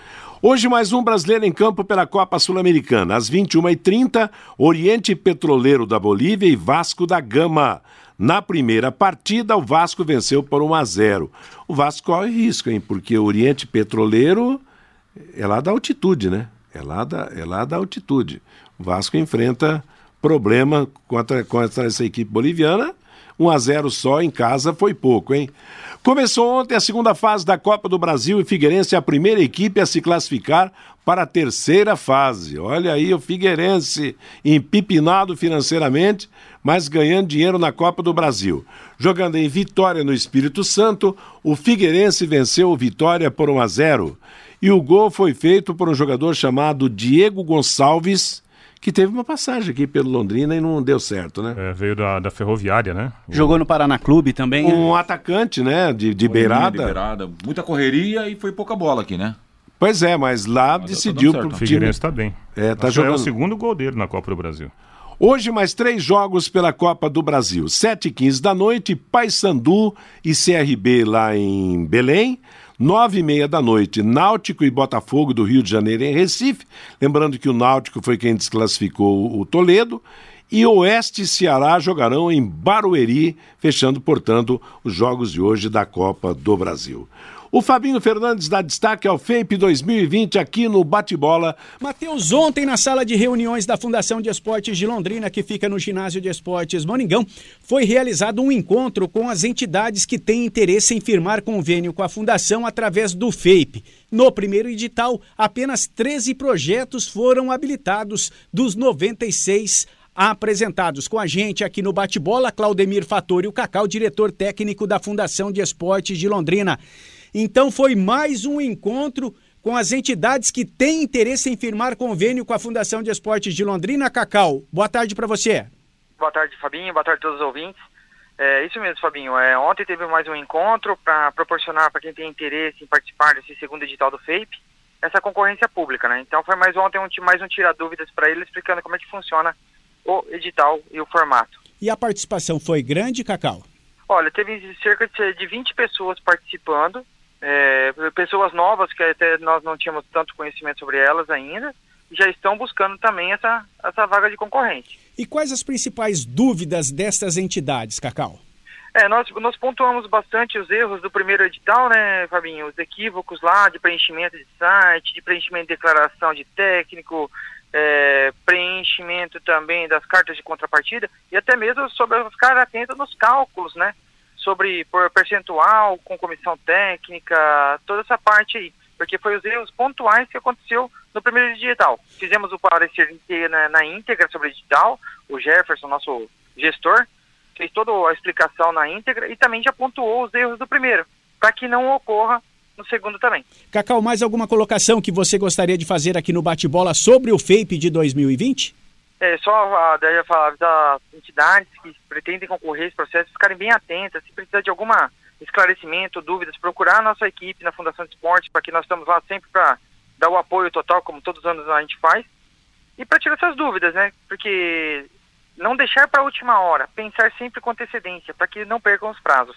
Hoje mais um brasileiro em campo pela Copa Sul-Americana. Às 21h30, Oriente Petroleiro da Bolívia e Vasco da Gama. Na primeira partida, o Vasco venceu por 1 a 0. O Vasco corre risco, hein? Porque o Oriente Petroleiro é lá da altitude, né? É lá da, é lá da altitude. O Vasco enfrenta problema contra, contra essa equipe boliviana. 1 a 0 só em casa foi pouco, hein? Começou ontem a segunda fase da Copa do Brasil e Figueirense é a primeira equipe a se classificar para a terceira fase. Olha aí o Figueirense empipinado financeiramente, mas ganhando dinheiro na Copa do Brasil. Jogando em Vitória no Espírito Santo, o Figueirense venceu o Vitória por 1 a 0. E o gol foi feito por um jogador chamado Diego Gonçalves, que teve uma passagem aqui pelo Londrina e não deu certo, né? É, veio da, da Ferroviária, né? Jogou no Paraná Clube também. Um né? atacante, né? De, de beirada. de beirada. Muita correria e foi pouca bola aqui, né? Pois é, mas lá mas tá decidiu tá pro time. O Figueirense está bem. É, tá jogando. É o segundo gol dele na Copa do Brasil. Hoje, mais três jogos pela Copa do Brasil. 7 e 15 da noite, Paysandu e CRB lá em Belém. Nove e meia da noite, Náutico e Botafogo do Rio de Janeiro em Recife. Lembrando que o Náutico foi quem desclassificou o Toledo. E Oeste e Ceará jogarão em Barueri, fechando, portanto, os jogos de hoje da Copa do Brasil. O Fabinho Fernandes dá destaque ao FAPE 2020 aqui no Bate-Bola. Matheus, ontem na sala de reuniões da Fundação de Esportes de Londrina, que fica no Ginásio de Esportes Moningão, foi realizado um encontro com as entidades que têm interesse em firmar convênio com a Fundação através do FAPE. No primeiro edital, apenas 13 projetos foram habilitados dos 96 apresentados. Com a gente aqui no Bate-Bola, Claudemir Fatori, o Cacau, diretor técnico da Fundação de Esportes de Londrina. Então foi mais um encontro com as entidades que têm interesse em firmar convênio com a Fundação de Esportes de Londrina. Cacau, boa tarde para você. Boa tarde, Fabinho. Boa tarde a todos os ouvintes. É isso mesmo, Fabinho. É, ontem teve mais um encontro para proporcionar para quem tem interesse em participar desse segundo edital do FAPE essa concorrência pública, né? Então foi mais ontem um, mais um tira dúvidas para ele explicando como é que funciona o edital e o formato. E a participação foi grande, Cacau? Olha, teve cerca de 20 pessoas participando, é, pessoas novas que até nós não tínhamos tanto conhecimento sobre elas ainda, já estão buscando também essa, essa vaga de concorrente. E quais as principais dúvidas destas entidades, Cacau? É, nós, nós pontuamos bastante os erros do primeiro edital, né, Fabinho? Os equívocos lá de preenchimento de site, de preenchimento de declaração de técnico, é, preenchimento também das cartas de contrapartida e até mesmo sobre ficar atento nos cálculos, né? Sobre por percentual, com comissão técnica, toda essa parte aí. Porque foi os erros pontuais que aconteceu no primeiro digital. Fizemos o parecer na, na íntegra sobre digital, o Jefferson, nosso gestor, fez toda a explicação na íntegra e também já pontuou os erros do primeiro, para que não ocorra no segundo também. Cacau, mais alguma colocação que você gostaria de fazer aqui no bate-bola sobre o FAPE de 2020? É, só a, falar das entidades que pretendem concorrer a esse processo ficarem bem atentas, se precisar de algum esclarecimento, dúvidas, procurar a nossa equipe na Fundação de Esportes, para que nós estamos lá sempre para dar o apoio total, como todos os anos a gente faz, e para tirar essas dúvidas, né? Porque não deixar para a última hora, pensar sempre com antecedência, para que não percam os prazos.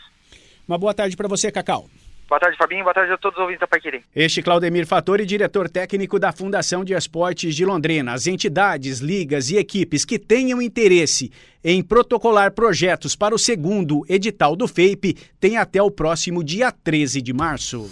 Uma boa tarde para você, Cacau. Boa tarde, Fabinho. Boa tarde a todos os ouvintes da Paiquerê. Este Claudemir Fatori, diretor técnico da Fundação de Esportes de Londrina. As entidades, ligas e equipes que tenham interesse em protocolar projetos para o segundo edital do FAPE têm até o próximo dia 13 de março.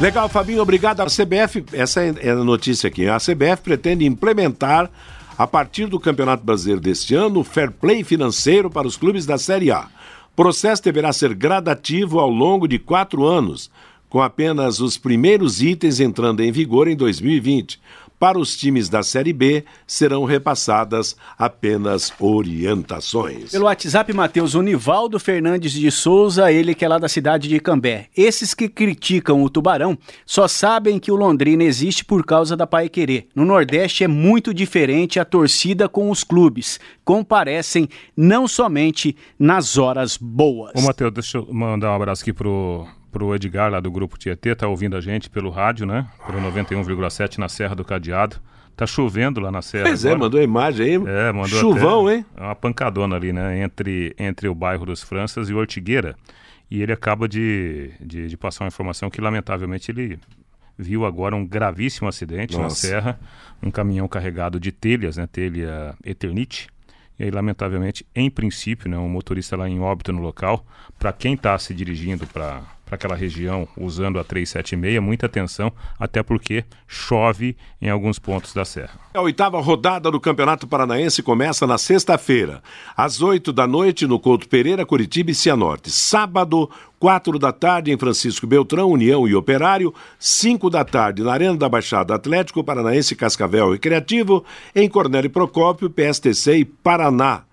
Legal, Fabinho, obrigado. A CBF, essa é a notícia aqui. A CBF pretende implementar, a partir do Campeonato Brasileiro deste ano, o fair play financeiro para os clubes da Série A. O processo deverá ser gradativo ao longo de quatro anos, com apenas os primeiros itens entrando em vigor em 2020. Para os times da Série B, serão repassadas apenas orientações. Pelo WhatsApp, Matheus, Univaldo Fernandes de Souza, ele que é lá da cidade de Cambé. Esses que criticam o Tubarão só sabem que o Londrina existe por causa da Pai Querer. No Nordeste é muito diferente a torcida com os clubes. Comparecem não somente nas horas boas. Ô, Matheus, deixa eu mandar um abraço aqui pro pro Edgar lá do Grupo Tietê, tá ouvindo a gente pelo rádio, né? Pelo 91,7 na Serra do Cadeado. Tá chovendo lá na Serra. Pois é, mandou a imagem aí. É, mandou Chuvão, hein? É uma pancadona ali, né? Entre, entre o bairro dos Franças e Ortigueira. E ele acaba de, de, de passar uma informação que, lamentavelmente, ele viu agora um gravíssimo acidente Nossa. na Serra. Um caminhão carregado de telhas, né? Telha Eternite. E aí, lamentavelmente, em princípio, né, um motorista lá em óbito no local. Para quem está se dirigindo para para aquela região usando a 376, muita atenção, até porque chove em alguns pontos da serra. A oitava rodada do Campeonato Paranaense começa na sexta-feira, às oito da noite no Couto Pereira, Curitiba e Cianorte. Sábado, quatro da tarde em Francisco Beltrão, União e Operário, cinco da tarde na Arena da Baixada Atlético Paranaense Cascavel Recreativo, em Cornélio Procópio, PSTC e Paraná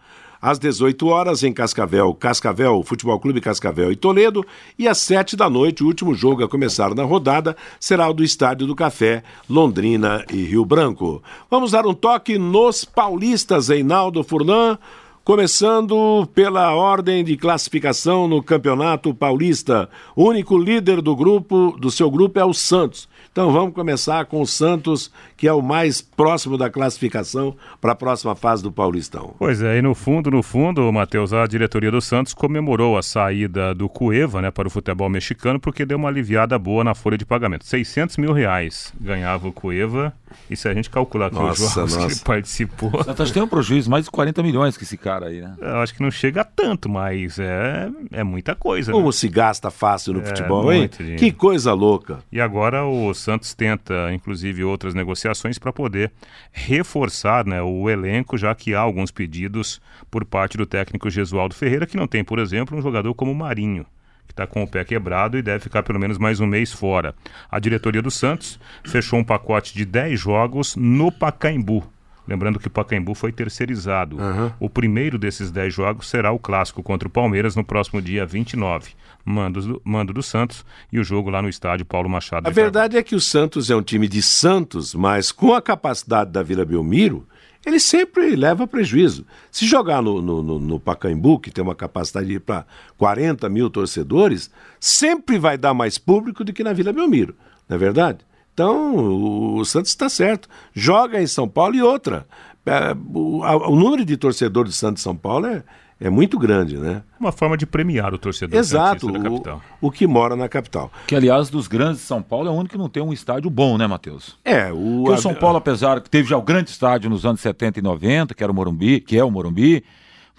às 18 horas em Cascavel, Cascavel, Futebol Clube Cascavel e Toledo, e às 7 da noite, o último jogo a começar na rodada será o do Estádio do Café, Londrina e Rio Branco. Vamos dar um toque nos paulistas, Reinaldo Furlan. Começando pela ordem de classificação no Campeonato Paulista. O único líder do grupo, do seu grupo é o Santos. Então vamos começar com o Santos, que é o mais próximo da classificação para a próxima fase do Paulistão. Pois é, e no fundo, no fundo, Matheus, a diretoria do Santos comemorou a saída do Cueva né, para o futebol mexicano porque deu uma aliviada boa na folha de pagamento. 600 mil reais ganhava o Cueva, e se a gente calcular com os jogos nossa. que ele participou... O Santos tem um prejuízo, mais de 40 milhões que esse cara aí, né? Eu acho que não chega a tanto, mas é, é muita coisa. Como né? se gasta fácil no é, futebol, hein? Dinheiro. Que coisa louca. E agora o Santos tenta, inclusive, outras negociações para poder reforçar né, o elenco, já que há alguns pedidos por parte do técnico Gesualdo Ferreira, que não tem, por exemplo, um jogador como Marinho que está com o pé quebrado e deve ficar pelo menos mais um mês fora. A diretoria do Santos fechou um pacote de 10 jogos no Pacaembu Lembrando que o Pacaembu foi terceirizado. Uhum. O primeiro desses 10 jogos será o clássico contra o Palmeiras no próximo dia 29. Mando do, mando do Santos e o jogo lá no estádio Paulo Machado. A verdade é que o Santos é um time de Santos, mas com a capacidade da Vila Belmiro, ele sempre leva prejuízo. Se jogar no, no, no, no Pacaembu, que tem uma capacidade para 40 mil torcedores, sempre vai dar mais público do que na Vila Belmiro, não é verdade? Então, o Santos está certo. Joga em São Paulo e outra. É, o, o, número de torcedores do Santos São Paulo é, é muito grande, né? Uma forma de premiar o torcedor Exato, da capital. O, o que mora na capital. Que, aliás, dos grandes de São Paulo é o único que não tem um estádio bom, né, Matheus? É, o... Porque o São Paulo, apesar que teve já o grande estádio nos anos 70 e 90, que era o Morumbi, que é o Morumbi,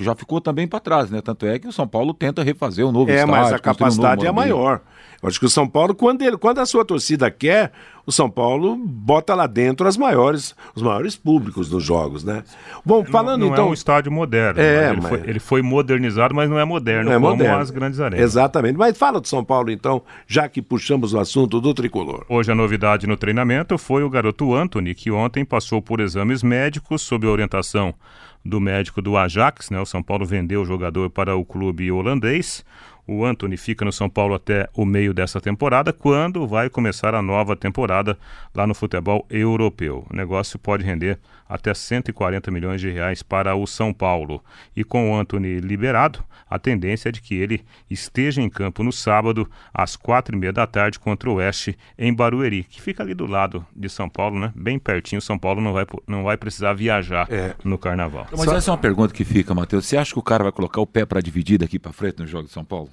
já ficou também para trás, né? Tanto é que o São Paulo tenta refazer um novo é, estádio. É, mas a capacidade um é maior. Eu acho que o São Paulo, quando, ele, quando a sua torcida quer, o São Paulo bota lá dentro as maiores, os maiores públicos dos jogos, né? Bom, falando não, não então. é um estádio moderno. É, ele, mas... foi, ele, foi, modernizado, mas não é moderno não é como moderno. as grandes arenas. Exatamente. Mas fala do São Paulo, então, já que puxamos o assunto do tricolor. Hoje a novidade no treinamento foi o garoto Anthony, que ontem passou por exames médicos sob orientação do médico do Ajax, né? O São Paulo vendeu o jogador para o clube holandês. O Anthony fica no São Paulo até o meio dessa temporada, quando vai começar a nova temporada lá no futebol europeu. O negócio pode render até 140 milhões de reais para o São Paulo. E com o Anthony liberado, a tendência é de que ele esteja em campo no sábado, às quatro e meia da tarde, contra o Oeste, em Barueri, que fica ali do lado de São Paulo, né? Bem pertinho. São Paulo não vai, não vai precisar viajar é. no carnaval. Mas Só... essa é uma pergunta que fica, Matheus. Você acha que o cara vai colocar o pé para dividir daqui para frente no jogo de São Paulo?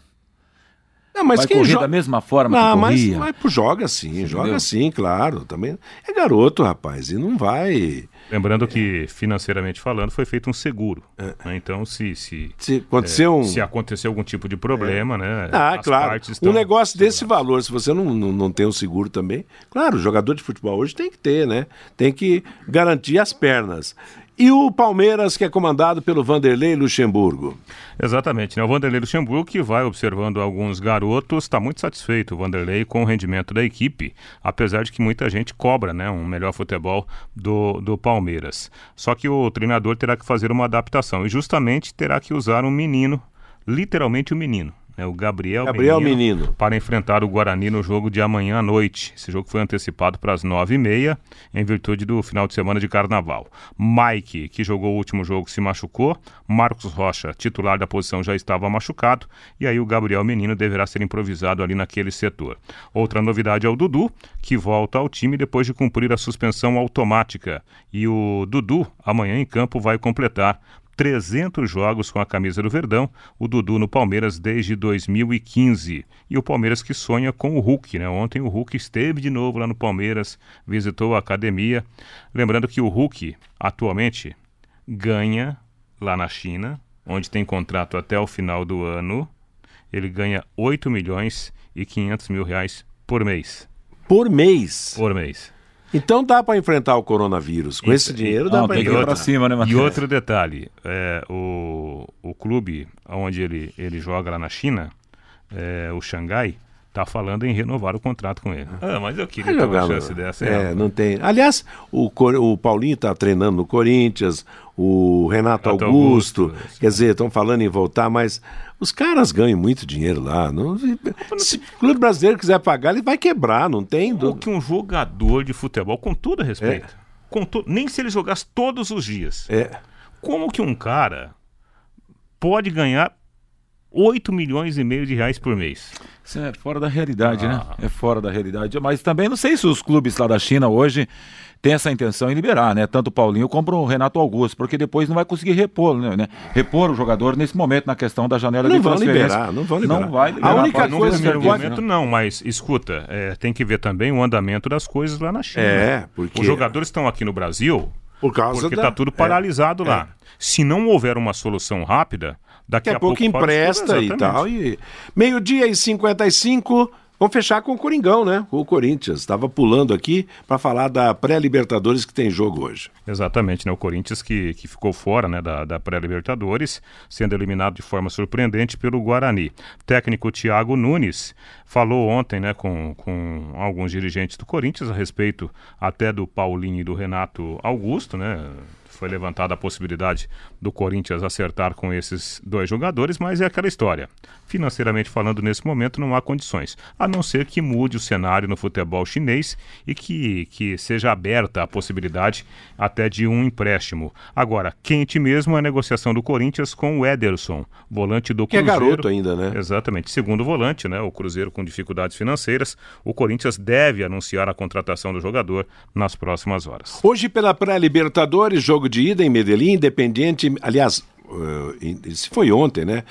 Não, mas vai quem correr joga... da mesma forma não, que corria? Mas, mas joga sim, joga sim, claro. Também é garoto, rapaz, e não vai. Lembrando que financeiramente falando foi feito um seguro. É. Né? Então se se, se aconteceu é, um... se acontecer algum tipo de problema, é. né? Ah, claro. Um negócio desse valor, se você não, não, não tem um seguro também, claro, o jogador de futebol hoje tem que ter, né? Tem que garantir as pernas. E o Palmeiras, que é comandado pelo Vanderlei Luxemburgo. Exatamente, né? O Vanderlei Luxemburgo, que vai observando alguns garotos, está muito satisfeito, o Vanderlei, com o rendimento da equipe, apesar de que muita gente cobra né, um melhor futebol do, do Palmeiras. Só que o treinador terá que fazer uma adaptação e justamente terá que usar um menino, literalmente um menino né, o Gabriel, Gabriel Menino, Menino, para enfrentar o Guarani no jogo de amanhã à noite. Esse jogo foi antecipado para as nove e meia, em virtude do final de semana de carnaval. Mike, que jogou o último jogo, se machucou. Marcos Rocha, titular da posição, já estava machucado. E aí o Gabriel Menino deverá ser improvisado ali naquele setor. Outra novidade é o Dudu, que volta ao time depois de cumprir a suspensão automática. E o Dudu, amanhã em campo, vai completar 300 jogos com a camisa do Verdão, o Dudu no Palmeiras desde 2015. E o Palmeiras que sonha com o Hulk, né? Ontem o Hulk esteve de novo lá no Palmeiras, visitou a academia. Lembrando que o Hulk atualmente ganha lá na China, onde tem contrato até o final do ano, ele ganha 8 milhões e 500 mil reais por mês. Por mês? Por mês. Então dá para enfrentar o coronavírus. Com Isso. esse dinheiro dá para para cima, né, Matheus? E outro detalhe, é, o, o clube onde ele, ele joga lá na China, é, o Xangai, tá falando em renovar o contrato com ele. Ah, mas eu queria ter uma chance dessa. É, não tem. Aliás, o, o Paulinho está treinando no Corinthians, o Renato, Renato Augusto, Augusto, quer dizer, estão falando em voltar, mas os caras ganham muito dinheiro lá. Não, se o clube brasileiro quiser pagar, ele vai quebrar, não tem. O que um jogador de futebol, com todo respeito, é. com to... nem se ele jogasse todos os dias. É. Como que um cara pode ganhar 8 milhões e meio de reais por mês. Isso é fora da realidade, né? ah. né? É fora da realidade. Mas também não sei se os clubes lá da China hoje têm essa intenção em liberar, né? Tanto o Paulinho como o Renato Augusto, porque depois não vai conseguir repor, né? Repor o jogador nesse momento na questão da janela não de transferência. Liberar, não vão liberar. Não vai liberar. A única coisa que momento não, mas escuta, é, tem que ver também o andamento das coisas lá na China. É, porque os jogadores estão aqui no Brasil por causa porque da... tá tudo paralisado é, lá. É. Se não houver uma solução rápida, Daqui, Daqui a, pouco, pouco empresta e tal. E... Meio-dia e 55. Vamos fechar com o Coringão, né? O Corinthians. Estava pulando aqui para falar da pré-Libertadores que tem jogo hoje. Exatamente, né? O Corinthians que, que ficou fora né, da, da pré-Libertadores, sendo eliminado de forma surpreendente pelo Guarani. O técnico Thiago Nunes falou ontem né, com, com alguns dirigentes do Corinthians a respeito até do Paulinho e do Renato Augusto, né? Foi levantada a possibilidade do Corinthians acertar com esses dois jogadores, mas é aquela história. Financeiramente falando, nesse momento não há condições, a não ser que mude o cenário no futebol chinês e que, que seja aberta a possibilidade até de um empréstimo. Agora, quente mesmo é a negociação do Corinthians com o Ederson, volante do Cruzeiro. Que é garoto ainda, né? Exatamente. Segundo volante, né? O Cruzeiro com dificuldades financeiras, o Corinthians deve anunciar a contratação do jogador nas próximas horas. Hoje, pela pré-Libertadores, jogo de ida em Medellín, Independiente, aliás, Uh, isso foi ontem, né?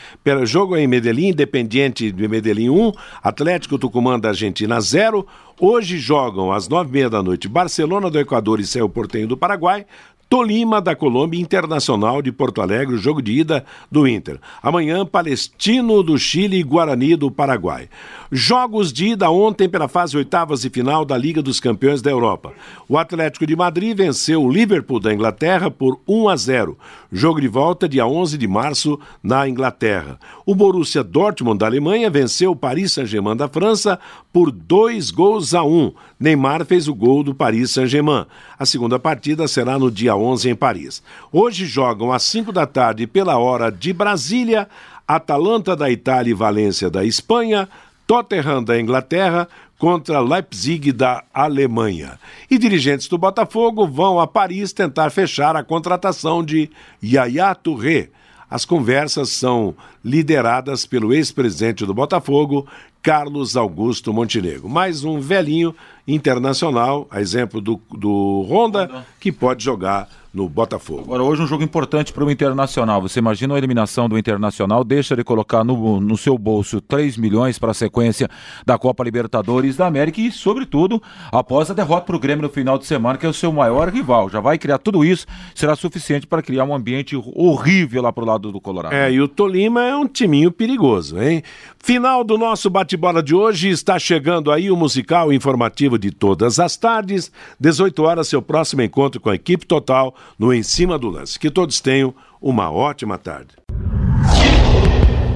Jogo em Medellín, Independiente de Medellín 1, Atlético Tucumã da Argentina 0. Hoje jogam às nove e meia da noite Barcelona do Equador e Céu Portenho do Paraguai. Tolima da Colômbia Internacional de Porto Alegre, jogo de ida do Inter. Amanhã, Palestino do Chile e Guarani do Paraguai. Jogos de ida ontem pela fase oitavas e final da Liga dos Campeões da Europa. O Atlético de Madrid venceu o Liverpool da Inglaterra por 1 a 0. Jogo de volta dia 11 de março na Inglaterra. O Borussia Dortmund da Alemanha venceu o Paris Saint-Germain da França por 2 gols a 1. Neymar fez o gol do Paris Saint-Germain. A segunda partida será no dia 11 em Paris. Hoje jogam às 5 da tarde pela hora de Brasília, Atalanta da Itália e Valência da Espanha, Tottenham da Inglaterra contra Leipzig da Alemanha. E dirigentes do Botafogo vão a Paris tentar fechar a contratação de Yaya Touré. As conversas são lideradas pelo ex-presidente do Botafogo, Carlos Augusto Montenegro. Mais um velhinho internacional, a exemplo do, do Honda, que pode jogar no Botafogo. Agora, hoje um jogo importante para o Internacional. Você imagina a eliminação do Internacional, deixa de colocar no, no seu bolso 3 milhões para a sequência da Copa Libertadores da América e, sobretudo, após a derrota para o Grêmio no final de semana, que é o seu maior rival. Já vai criar tudo isso, será suficiente para criar um ambiente horrível lá para o lado do Colorado. É, e o Tolima é um timinho perigoso, hein? Final do nosso bate-bola de hoje, está chegando aí o musical informativo de todas as tardes, 18 horas, seu próximo encontro com a equipe total no Em Cima do Lance. Que todos tenham uma ótima tarde.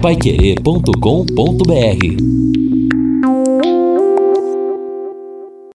Paiquerê.com.br